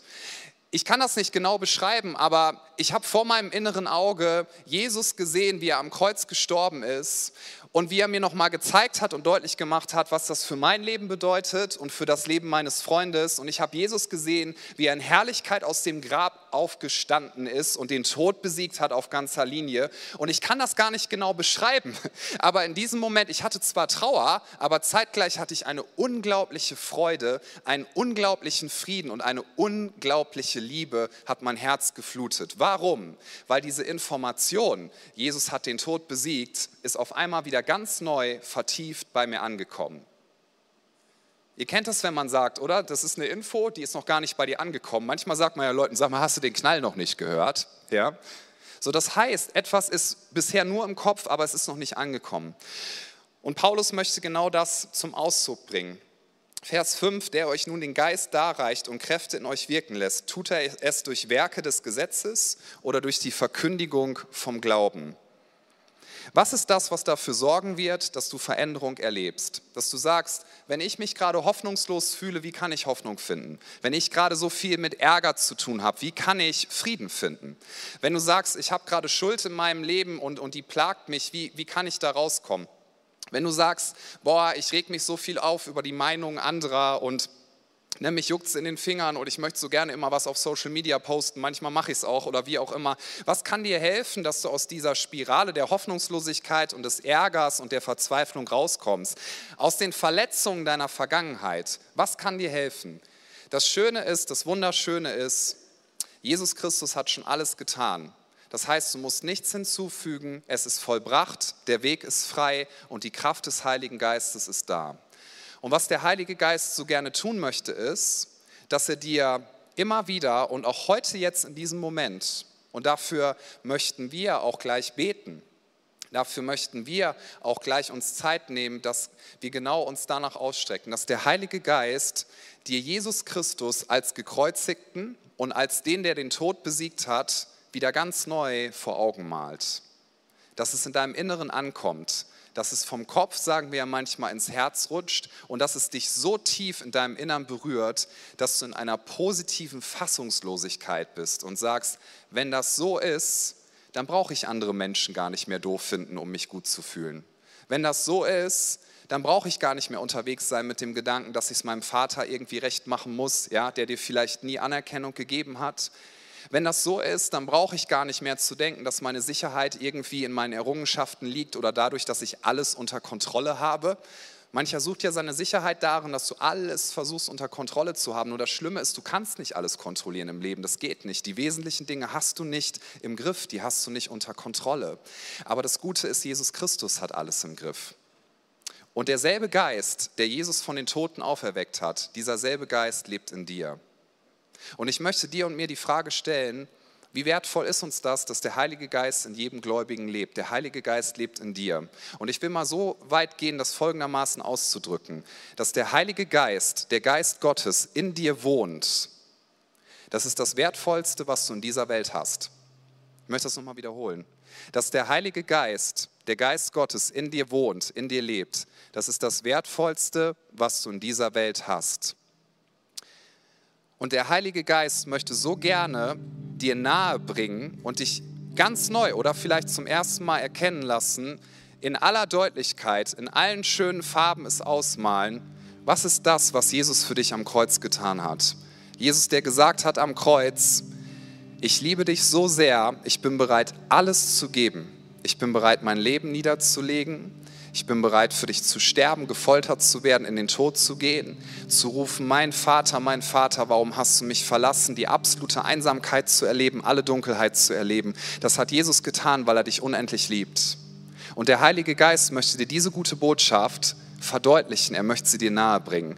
Ich kann das nicht genau beschreiben, aber ich habe vor meinem inneren Auge Jesus gesehen, wie er am Kreuz gestorben ist und wie er mir nochmal gezeigt hat und deutlich gemacht hat, was das für mein Leben bedeutet und für das Leben meines Freundes. Und ich habe Jesus gesehen, wie er in Herrlichkeit aus dem Grab aufgestanden ist und den Tod besiegt hat auf ganzer Linie. Und ich kann das gar nicht genau beschreiben, aber in diesem Moment, ich hatte zwar Trauer, aber zeitgleich hatte ich eine unglaubliche Freude, einen unglaublichen Frieden und eine unglaubliche Liebe hat mein Herz geflutet. Warum? Weil diese Information, Jesus hat den Tod besiegt, ist auf einmal wieder ganz neu vertieft bei mir angekommen. Ihr kennt das, wenn man sagt, oder? Das ist eine Info, die ist noch gar nicht bei dir angekommen. Manchmal sagt man ja Leuten, sag mal, hast du den Knall noch nicht gehört? Ja. So, das heißt, etwas ist bisher nur im Kopf, aber es ist noch nicht angekommen. Und Paulus möchte genau das zum Ausdruck bringen. Vers 5, der euch nun den Geist darreicht und Kräfte in euch wirken lässt, tut er es durch Werke des Gesetzes oder durch die Verkündigung vom Glauben. Was ist das, was dafür sorgen wird, dass du Veränderung erlebst? Dass du sagst, wenn ich mich gerade hoffnungslos fühle, wie kann ich Hoffnung finden? Wenn ich gerade so viel mit Ärger zu tun habe, wie kann ich Frieden finden? Wenn du sagst, ich habe gerade Schuld in meinem Leben und, und die plagt mich, wie, wie kann ich da rauskommen? Wenn du sagst, boah, ich reg mich so viel auf über die Meinungen anderer und Ne, mich juckt es in den Fingern und ich möchte so gerne immer was auf Social Media posten, manchmal mache ich es auch oder wie auch immer. Was kann dir helfen, dass du aus dieser Spirale der Hoffnungslosigkeit und des Ärgers und der Verzweiflung rauskommst? Aus den Verletzungen deiner Vergangenheit, was kann dir helfen? Das Schöne ist, das Wunderschöne ist, Jesus Christus hat schon alles getan. Das heißt, du musst nichts hinzufügen, es ist vollbracht, der Weg ist frei und die Kraft des Heiligen Geistes ist da. Und was der Heilige Geist so gerne tun möchte, ist, dass er dir immer wieder und auch heute jetzt in diesem Moment, und dafür möchten wir auch gleich beten, dafür möchten wir auch gleich uns Zeit nehmen, dass wir genau uns danach ausstrecken, dass der Heilige Geist dir Jesus Christus als gekreuzigten und als den, der den Tod besiegt hat, wieder ganz neu vor Augen malt. Dass es in deinem Inneren ankommt, dass es vom Kopf, sagen wir ja manchmal, ins Herz rutscht und dass es dich so tief in deinem Innern berührt, dass du in einer positiven Fassungslosigkeit bist und sagst, wenn das so ist, dann brauche ich andere Menschen gar nicht mehr doof finden, um mich gut zu fühlen. Wenn das so ist, dann brauche ich gar nicht mehr unterwegs sein mit dem Gedanken, dass ich es meinem Vater irgendwie recht machen muss, ja, der dir vielleicht nie Anerkennung gegeben hat. Wenn das so ist, dann brauche ich gar nicht mehr zu denken, dass meine Sicherheit irgendwie in meinen Errungenschaften liegt oder dadurch, dass ich alles unter Kontrolle habe. Mancher sucht ja seine Sicherheit darin, dass du alles versuchst unter Kontrolle zu haben. Nur das Schlimme ist, du kannst nicht alles kontrollieren im Leben. Das geht nicht. Die wesentlichen Dinge hast du nicht im Griff, die hast du nicht unter Kontrolle. Aber das Gute ist, Jesus Christus hat alles im Griff. Und derselbe Geist, der Jesus von den Toten auferweckt hat, dieser selbe Geist lebt in dir. Und ich möchte dir und mir die Frage stellen, wie wertvoll ist uns das, dass der Heilige Geist in jedem Gläubigen lebt? Der Heilige Geist lebt in dir. Und ich will mal so weit gehen, das folgendermaßen auszudrücken, dass der Heilige Geist, der Geist Gottes in dir wohnt. Das ist das Wertvollste, was du in dieser Welt hast. Ich möchte das nochmal wiederholen. Dass der Heilige Geist, der Geist Gottes in dir wohnt, in dir lebt, das ist das Wertvollste, was du in dieser Welt hast. Und der Heilige Geist möchte so gerne dir nahe bringen und dich ganz neu oder vielleicht zum ersten Mal erkennen lassen, in aller Deutlichkeit, in allen schönen Farben es ausmalen, was ist das, was Jesus für dich am Kreuz getan hat. Jesus, der gesagt hat am Kreuz, ich liebe dich so sehr, ich bin bereit, alles zu geben. Ich bin bereit, mein Leben niederzulegen ich bin bereit für dich zu sterben, gefoltert zu werden, in den Tod zu gehen, zu rufen, mein Vater, mein Vater, warum hast du mich verlassen, die absolute Einsamkeit zu erleben, alle Dunkelheit zu erleben. Das hat Jesus getan, weil er dich unendlich liebt. Und der Heilige Geist möchte dir diese gute Botschaft verdeutlichen, er möchte sie dir nahebringen.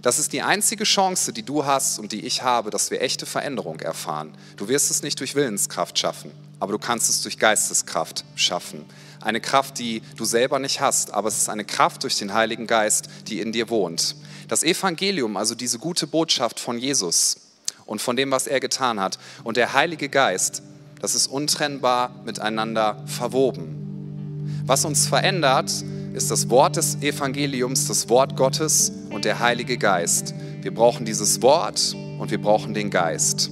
Das ist die einzige Chance, die du hast und die ich habe, dass wir echte Veränderung erfahren. Du wirst es nicht durch Willenskraft schaffen, aber du kannst es durch Geisteskraft schaffen. Eine Kraft, die du selber nicht hast, aber es ist eine Kraft durch den Heiligen Geist, die in dir wohnt. Das Evangelium, also diese gute Botschaft von Jesus und von dem, was er getan hat, und der Heilige Geist, das ist untrennbar miteinander verwoben. Was uns verändert, ist das Wort des Evangeliums, das Wort Gottes und der Heilige Geist. Wir brauchen dieses Wort und wir brauchen den Geist.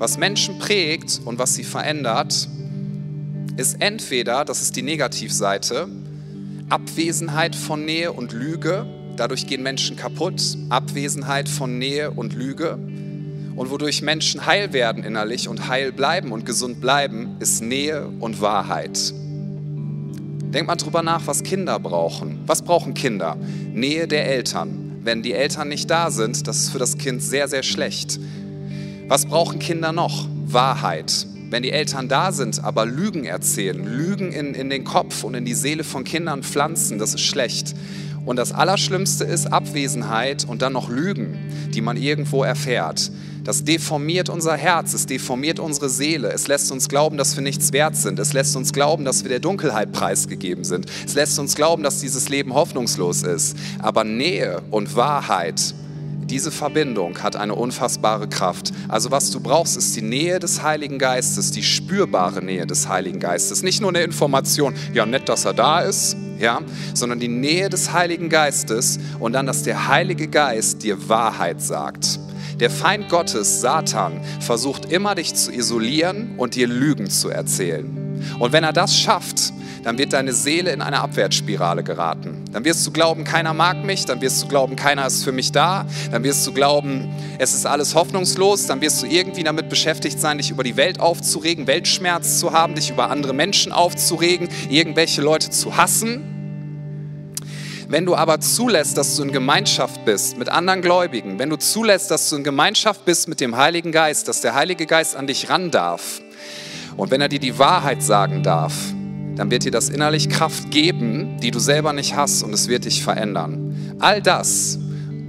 Was Menschen prägt und was sie verändert, ist entweder, das ist die Negativseite, Abwesenheit von Nähe und Lüge. Dadurch gehen Menschen kaputt. Abwesenheit von Nähe und Lüge. Und wodurch Menschen heil werden innerlich und heil bleiben und gesund bleiben, ist Nähe und Wahrheit. Denk mal drüber nach, was Kinder brauchen. Was brauchen Kinder? Nähe der Eltern. Wenn die Eltern nicht da sind, das ist für das Kind sehr, sehr schlecht. Was brauchen Kinder noch? Wahrheit. Wenn die Eltern da sind, aber Lügen erzählen, Lügen in, in den Kopf und in die Seele von Kindern pflanzen, das ist schlecht. Und das Allerschlimmste ist Abwesenheit und dann noch Lügen, die man irgendwo erfährt. Das deformiert unser Herz, es deformiert unsere Seele, es lässt uns glauben, dass wir nichts wert sind, es lässt uns glauben, dass wir der Dunkelheit preisgegeben sind, es lässt uns glauben, dass dieses Leben hoffnungslos ist. Aber Nähe und Wahrheit, diese Verbindung hat eine unfassbare Kraft. Also was du brauchst, ist die Nähe des Heiligen Geistes, die spürbare Nähe des Heiligen Geistes. Nicht nur eine Information, ja nett, dass er da ist, ja, sondern die Nähe des Heiligen Geistes und dann, dass der Heilige Geist dir Wahrheit sagt. Der Feind Gottes, Satan, versucht immer dich zu isolieren und dir Lügen zu erzählen. Und wenn er das schafft, dann wird deine Seele in eine Abwärtsspirale geraten. Dann wirst du glauben, keiner mag mich, dann wirst du glauben, keiner ist für mich da, dann wirst du glauben, es ist alles hoffnungslos, dann wirst du irgendwie damit beschäftigt sein, dich über die Welt aufzuregen, Weltschmerz zu haben, dich über andere Menschen aufzuregen, irgendwelche Leute zu hassen. Wenn du aber zulässt, dass du in Gemeinschaft bist mit anderen Gläubigen, wenn du zulässt, dass du in Gemeinschaft bist mit dem Heiligen Geist, dass der Heilige Geist an dich ran darf und wenn er dir die Wahrheit sagen darf, dann wird dir das innerlich Kraft geben, die du selber nicht hast und es wird dich verändern. All das,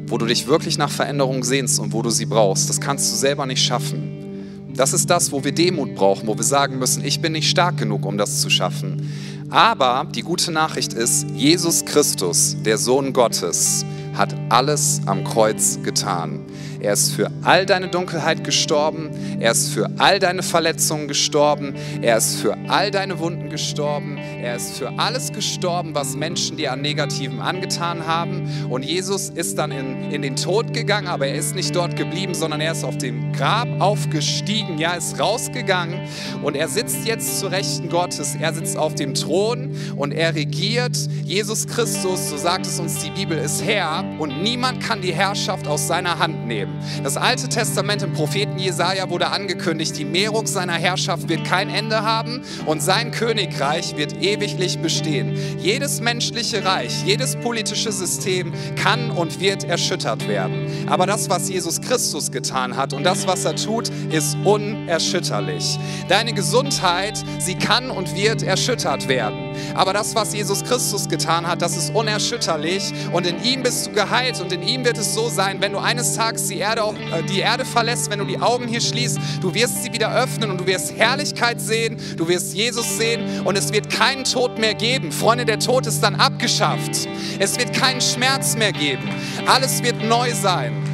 wo du dich wirklich nach Veränderung sehnst und wo du sie brauchst, das kannst du selber nicht schaffen. Das ist das, wo wir Demut brauchen, wo wir sagen müssen, ich bin nicht stark genug, um das zu schaffen. Aber die gute Nachricht ist, Jesus Christus, der Sohn Gottes, hat alles am Kreuz getan. Er ist für all deine Dunkelheit gestorben. Er ist für all deine Verletzungen gestorben. Er ist für all deine Wunden gestorben. Er ist für alles gestorben, was Menschen dir an Negativem angetan haben. Und Jesus ist dann in, in den Tod gegangen, aber er ist nicht dort geblieben, sondern er ist auf dem Grab aufgestiegen. Ja, ist rausgegangen und er sitzt jetzt zu Rechten Gottes. Er sitzt auf dem Thron und er regiert. Jesus Christus, so sagt es uns die Bibel, ist Herr und niemand kann die Herrschaft aus seiner Hand nehmen. Das Alte Testament im Propheten Jesaja wurde angekündigt, die Mehrung seiner Herrschaft wird kein Ende haben und sein Königreich wird ewiglich bestehen. Jedes menschliche Reich, jedes politische System kann und wird erschüttert werden. Aber das, was Jesus Christus getan hat und das, was er tut, ist unerschütterlich. Deine Gesundheit, sie kann und wird erschüttert werden. Aber das, was Jesus Christus getan hat, das ist unerschütterlich und in ihm bist du geheilt und in ihm wird es so sein, wenn du eines Tages die Erde, äh, die Erde verlässt, wenn du die Augen hier schließt, du wirst sie wieder öffnen und du wirst Herrlichkeit sehen, du wirst Jesus sehen und es wird keinen Tod mehr geben. Freunde, der Tod ist dann abgeschafft. Es wird keinen Schmerz mehr geben. Alles wird neu sein.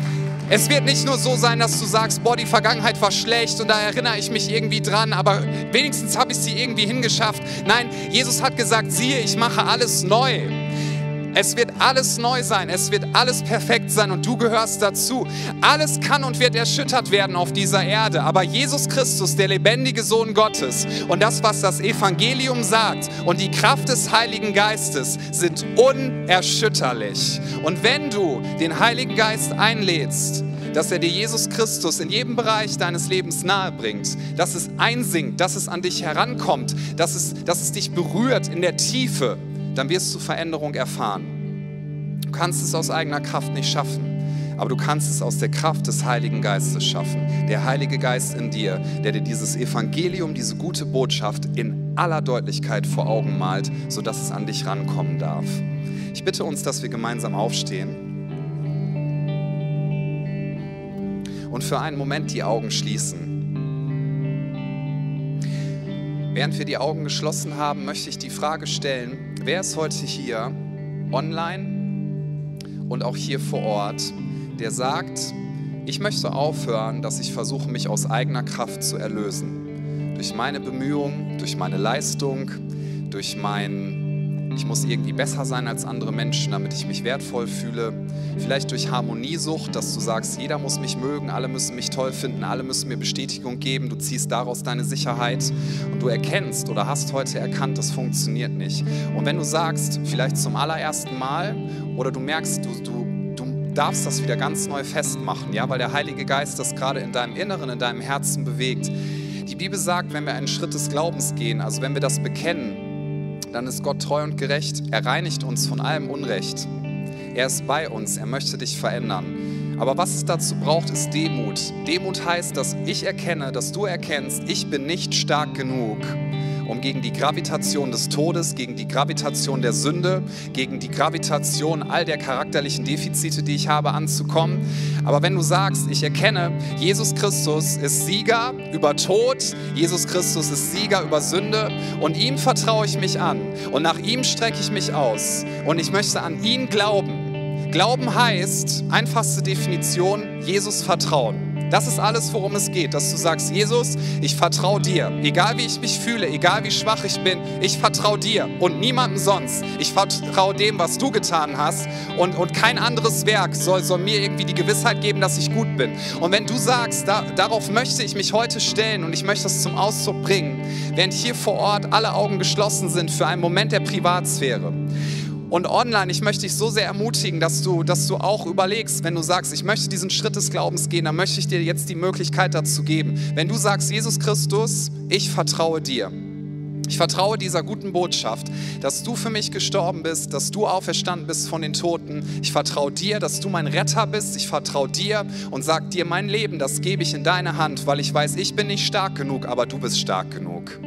Es wird nicht nur so sein, dass du sagst, boah, die Vergangenheit war schlecht und da erinnere ich mich irgendwie dran, aber wenigstens habe ich sie irgendwie hingeschafft. Nein, Jesus hat gesagt, siehe, ich mache alles neu. Es wird alles neu sein, es wird alles perfekt sein und du gehörst dazu. Alles kann und wird erschüttert werden auf dieser Erde, aber Jesus Christus, der lebendige Sohn Gottes und das, was das Evangelium sagt und die Kraft des Heiligen Geistes sind unerschütterlich. Und wenn du den Heiligen Geist einlädst, dass er dir Jesus Christus in jedem Bereich deines Lebens nahe bringt, dass es einsinkt, dass es an dich herankommt, dass es, dass es dich berührt in der Tiefe, dann wirst du Veränderung erfahren. Du kannst es aus eigener Kraft nicht schaffen, aber du kannst es aus der Kraft des Heiligen Geistes schaffen. Der Heilige Geist in dir, der dir dieses Evangelium, diese gute Botschaft in aller Deutlichkeit vor Augen malt, sodass es an dich rankommen darf. Ich bitte uns, dass wir gemeinsam aufstehen und für einen Moment die Augen schließen. Während wir die Augen geschlossen haben, möchte ich die Frage stellen, wer ist heute hier online und auch hier vor Ort, der sagt, ich möchte aufhören, dass ich versuche, mich aus eigener Kraft zu erlösen. Durch meine Bemühungen, durch meine Leistung, durch mein ich muss irgendwie besser sein als andere Menschen, damit ich mich wertvoll fühle. Vielleicht durch Harmoniesucht, dass du sagst, jeder muss mich mögen, alle müssen mich toll finden, alle müssen mir Bestätigung geben. Du ziehst daraus deine Sicherheit und du erkennst oder hast heute erkannt, das funktioniert nicht. Und wenn du sagst, vielleicht zum allerersten Mal oder du merkst, du, du darfst das wieder ganz neu festmachen, ja, weil der Heilige Geist das gerade in deinem Inneren, in deinem Herzen bewegt. Die Bibel sagt, wenn wir einen Schritt des Glaubens gehen, also wenn wir das bekennen, dann ist Gott treu und gerecht. Er reinigt uns von allem Unrecht. Er ist bei uns, er möchte dich verändern. Aber was es dazu braucht, ist Demut. Demut heißt, dass ich erkenne, dass du erkennst, ich bin nicht stark genug um gegen die Gravitation des Todes, gegen die Gravitation der Sünde, gegen die Gravitation all der charakterlichen Defizite, die ich habe, anzukommen. Aber wenn du sagst, ich erkenne, Jesus Christus ist Sieger über Tod, Jesus Christus ist Sieger über Sünde und ihm vertraue ich mich an und nach ihm strecke ich mich aus und ich möchte an ihn glauben. Glauben heißt, einfachste Definition, Jesus vertrauen. Das ist alles, worum es geht, dass du sagst, Jesus, ich vertraue dir. Egal wie ich mich fühle, egal wie schwach ich bin, ich vertraue dir und niemandem sonst. Ich vertraue dem, was du getan hast und, und kein anderes Werk soll, soll mir irgendwie die Gewissheit geben, dass ich gut bin. Und wenn du sagst, da, darauf möchte ich mich heute stellen und ich möchte das zum Ausdruck bringen, während hier vor Ort alle Augen geschlossen sind für einen Moment der Privatsphäre, und online, ich möchte dich so sehr ermutigen, dass du, dass du auch überlegst, wenn du sagst, ich möchte diesen Schritt des Glaubens gehen, dann möchte ich dir jetzt die Möglichkeit dazu geben. Wenn du sagst, Jesus Christus, ich vertraue dir. Ich vertraue dieser guten Botschaft, dass du für mich gestorben bist, dass du auferstanden bist von den Toten. Ich vertraue dir, dass du mein Retter bist. Ich vertraue dir und sag dir, mein Leben, das gebe ich in deine Hand, weil ich weiß, ich bin nicht stark genug, aber du bist stark genug.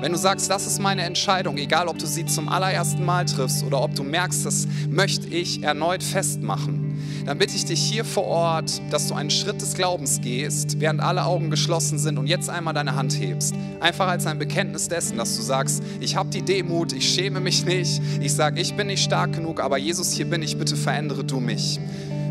Wenn du sagst, das ist meine Entscheidung, egal ob du sie zum allerersten Mal triffst oder ob du merkst, das möchte ich erneut festmachen, dann bitte ich dich hier vor Ort, dass du einen Schritt des Glaubens gehst, während alle Augen geschlossen sind und jetzt einmal deine Hand hebst. Einfach als ein Bekenntnis dessen, dass du sagst, ich habe die Demut, ich schäme mich nicht, ich sage, ich bin nicht stark genug, aber Jesus, hier bin ich, bitte verändere du mich.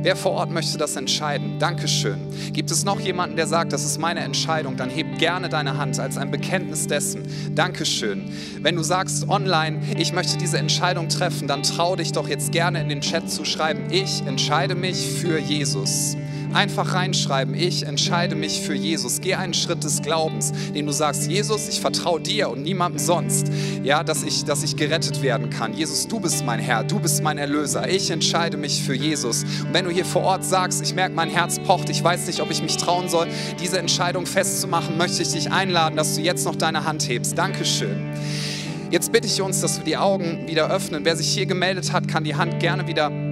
Wer vor Ort möchte das entscheiden? Dankeschön. Gibt es noch jemanden, der sagt, das ist meine Entscheidung? Dann heb gerne deine Hand als ein Bekenntnis dessen. Dankeschön. Wenn du sagst online, ich möchte diese Entscheidung treffen, dann trau dich doch jetzt gerne in den Chat zu schreiben, ich entscheide mich für Jesus. Einfach reinschreiben, ich entscheide mich für Jesus. Geh einen Schritt des Glaubens, den du sagst, Jesus, ich vertraue dir und niemandem sonst, ja, dass ich, dass ich gerettet werden kann. Jesus, du bist mein Herr, du bist mein Erlöser. Ich entscheide mich für Jesus. Und wenn du hier vor Ort sagst, ich merke, mein Herz pocht, ich weiß nicht, ob ich mich trauen soll, diese Entscheidung festzumachen, möchte ich dich einladen, dass du jetzt noch deine Hand hebst. Dankeschön. Jetzt bitte ich uns, dass wir die Augen wieder öffnen. Wer sich hier gemeldet hat, kann die Hand gerne wieder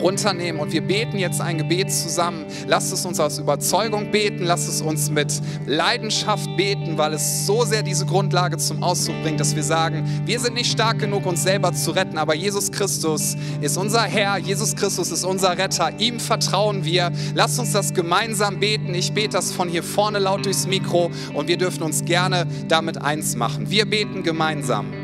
runternehmen und wir beten jetzt ein Gebet zusammen. Lasst es uns aus Überzeugung beten, lasst es uns mit Leidenschaft beten, weil es so sehr diese Grundlage zum Ausdruck bringt, dass wir sagen, wir sind nicht stark genug, uns selber zu retten, aber Jesus Christus ist unser Herr, Jesus Christus ist unser Retter, ihm vertrauen wir. Lasst uns das gemeinsam beten. Ich bete das von hier vorne laut durchs Mikro und wir dürfen uns gerne damit eins machen. Wir beten gemeinsam.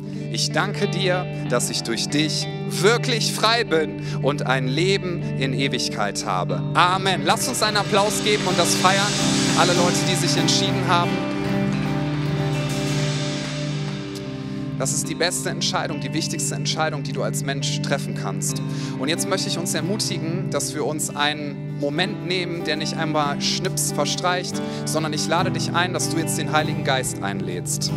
Ich danke dir, dass ich durch dich wirklich frei bin und ein Leben in Ewigkeit habe. Amen. Lasst uns einen Applaus geben und das feiern. Alle Leute, die sich entschieden haben. Das ist die beste Entscheidung, die wichtigste Entscheidung, die du als Mensch treffen kannst. Und jetzt möchte ich uns ermutigen, dass wir uns einen Moment nehmen, der nicht einmal schnips verstreicht, sondern ich lade dich ein, dass du jetzt den Heiligen Geist einlädst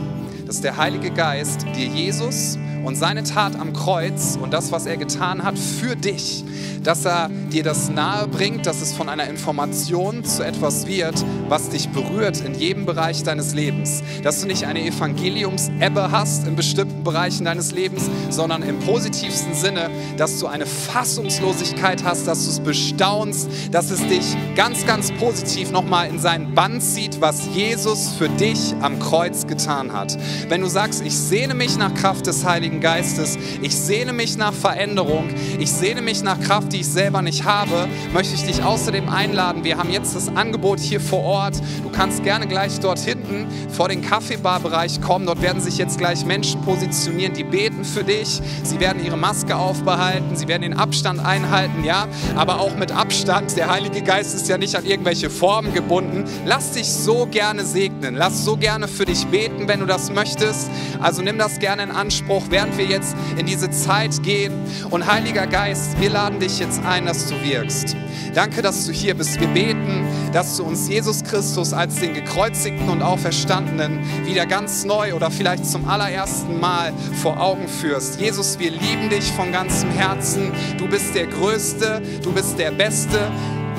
dass der Heilige Geist dir Jesus und seine Tat am Kreuz und das, was er getan hat für dich, dass er dir das nahe bringt, dass es von einer Information zu etwas wird, was dich berührt in jedem Bereich deines Lebens. Dass du nicht eine Evangeliumsebbe hast in bestimmten Bereichen deines Lebens, sondern im positivsten Sinne, dass du eine Fassungslosigkeit hast, dass du es bestaunst, dass es dich ganz, ganz positiv nochmal in seinen Bann zieht, was Jesus für dich am Kreuz getan hat. Wenn du sagst, ich sehne mich nach Kraft des Heiligen Geistes, ich sehne mich nach Veränderung, ich sehne mich nach Kraft, die ich selber nicht habe, möchte ich dich außerdem einladen. Wir haben jetzt das Angebot hier vor Ort. Du kannst gerne gleich dort hinten vor den Kaffeebarbereich kommen. Dort werden sich jetzt gleich Menschen positionieren, die beten für dich. Sie werden ihre Maske aufbehalten, sie werden den Abstand einhalten, ja, aber auch mit Abstand. Der Heilige Geist ist ja nicht an irgendwelche Formen gebunden. Lass dich so gerne segnen. Lass so gerne für dich beten, wenn du das möchtest. Also nimm das gerne in Anspruch, während wir jetzt in diese Zeit gehen. Und Heiliger Geist, wir laden dich jetzt ein, dass du wirkst. Danke, dass du hier bist. Wir beten, dass du uns Jesus Christus als den gekreuzigten und auferstandenen wieder ganz neu oder vielleicht zum allerersten Mal vor Augen führst. Jesus, wir lieben dich von ganzem Herzen. Du bist der Größte, du bist der Beste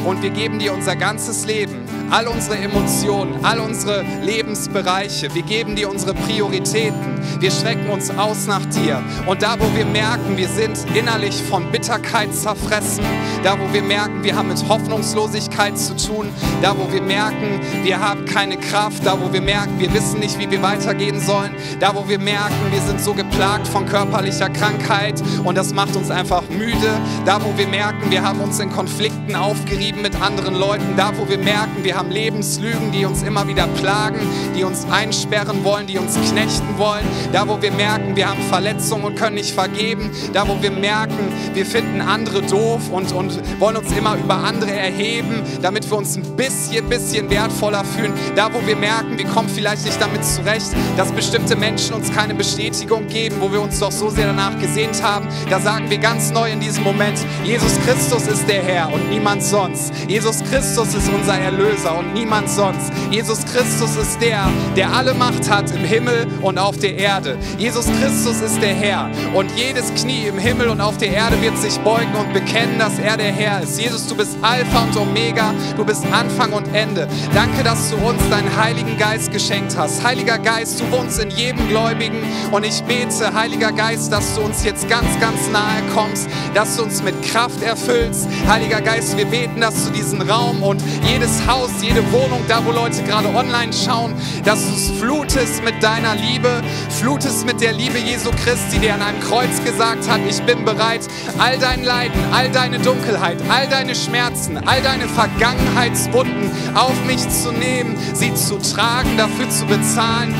und wir geben dir unser ganzes Leben all unsere Emotionen, all unsere Lebensbereiche. Wir geben dir unsere Prioritäten. Wir strecken uns aus nach dir. Und da, wo wir merken, wir sind innerlich von Bitterkeit zerfressen, da, wo wir merken, wir haben mit Hoffnungslosigkeit zu tun, da, wo wir merken, wir haben keine Kraft, da, wo wir merken, wir wissen nicht, wie wir weitergehen sollen, da, wo wir merken, wir sind so geplagt von körperlicher Krankheit und das macht uns einfach müde, da, wo wir merken, wir haben uns in Konflikten aufgerieben mit anderen Leuten, da, wo wir merken, wir haben Lebenslügen, die uns immer wieder plagen, die uns einsperren wollen, die uns knechten wollen. Da, wo wir merken, wir haben Verletzungen und können nicht vergeben. Da, wo wir merken, wir finden andere doof und, und wollen uns immer über andere erheben, damit wir uns ein bisschen, bisschen wertvoller fühlen. Da, wo wir merken, wir kommen vielleicht nicht damit zurecht, dass bestimmte Menschen uns keine Bestätigung geben, wo wir uns doch so sehr danach gesehnt haben. Da sagen wir ganz neu in diesem Moment, Jesus Christus ist der Herr und niemand sonst. Jesus Christus ist unser Erlöser. Erlöser und niemand sonst. Jesus Christus ist der, der alle Macht hat im Himmel und auf der Erde. Jesus Christus ist der Herr und jedes Knie im Himmel und auf der Erde wird sich beugen und bekennen, dass er der Herr ist. Jesus, du bist Alpha und Omega, du bist Anfang und Ende. Danke, dass du uns deinen Heiligen Geist geschenkt hast. Heiliger Geist, du wohnst in jedem Gläubigen und ich bete, Heiliger Geist, dass du uns jetzt ganz, ganz nahe kommst, dass du uns mit Kraft erfüllst. Heiliger Geist, wir beten, dass du diesen Raum und jedes Haus, jede Wohnung, da wo Leute gerade online schauen, dass du es flutest mit deiner Liebe, flutest mit der Liebe Jesu Christi, der an einem Kreuz gesagt hat, ich bin bereit, all dein Leiden, all deine Dunkelheit, all deine Schmerzen, all deine Vergangenheitswunden auf mich zu nehmen, sie zu tragen, dafür zu bezahlen,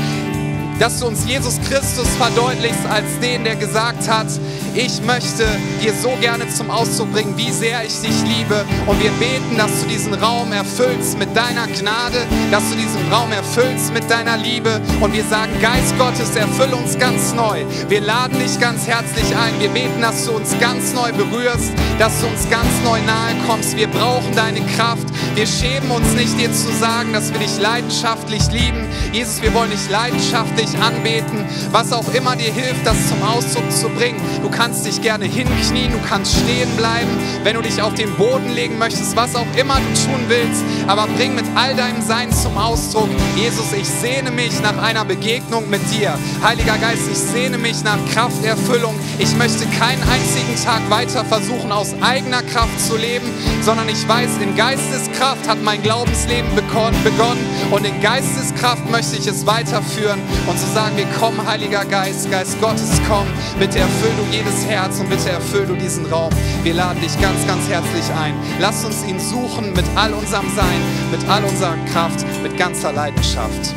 dass du uns Jesus Christus verdeutlichst als den, der gesagt hat, ich möchte dir so gerne zum Ausdruck bringen, wie sehr ich dich liebe. Und wir beten, dass du diesen Raum erfüllst mit deiner Gnade, dass du diesen Raum erfüllst mit deiner Liebe. Und wir sagen, Geist Gottes, erfülle uns ganz neu. Wir laden dich ganz herzlich ein. Wir beten, dass du uns ganz neu berührst, dass du uns ganz neu nahe kommst. Wir brauchen deine Kraft. Wir schämen uns nicht, dir zu sagen, dass wir dich leidenschaftlich lieben. Jesus, wir wollen dich leidenschaftlich anbeten, was auch immer dir hilft, das zum Ausdruck zu bringen. Du kannst kannst dich gerne hinknien, du kannst stehen bleiben, wenn du dich auf den Boden legen möchtest, was auch immer du tun willst. Aber bring mit all deinem Sein zum Ausdruck, Jesus, ich sehne mich nach einer Begegnung mit dir. Heiliger Geist, ich sehne mich nach Krafterfüllung. Ich möchte keinen einzigen Tag weiter versuchen, aus eigener Kraft zu leben, sondern ich weiß, in Geisteskraft hat mein Glaubensleben begonnen und in Geisteskraft möchte ich es weiterführen und zu so sagen, wir kommen, Heiliger Geist, Geist Gottes, komm, bitte erfüll du jedes jedes Herz und bitte erfüll du diesen Raum. Wir laden dich ganz, ganz herzlich ein. Lass uns ihn suchen mit all unserem Sein, mit all unserer Kraft, mit ganzer Leidenschaft.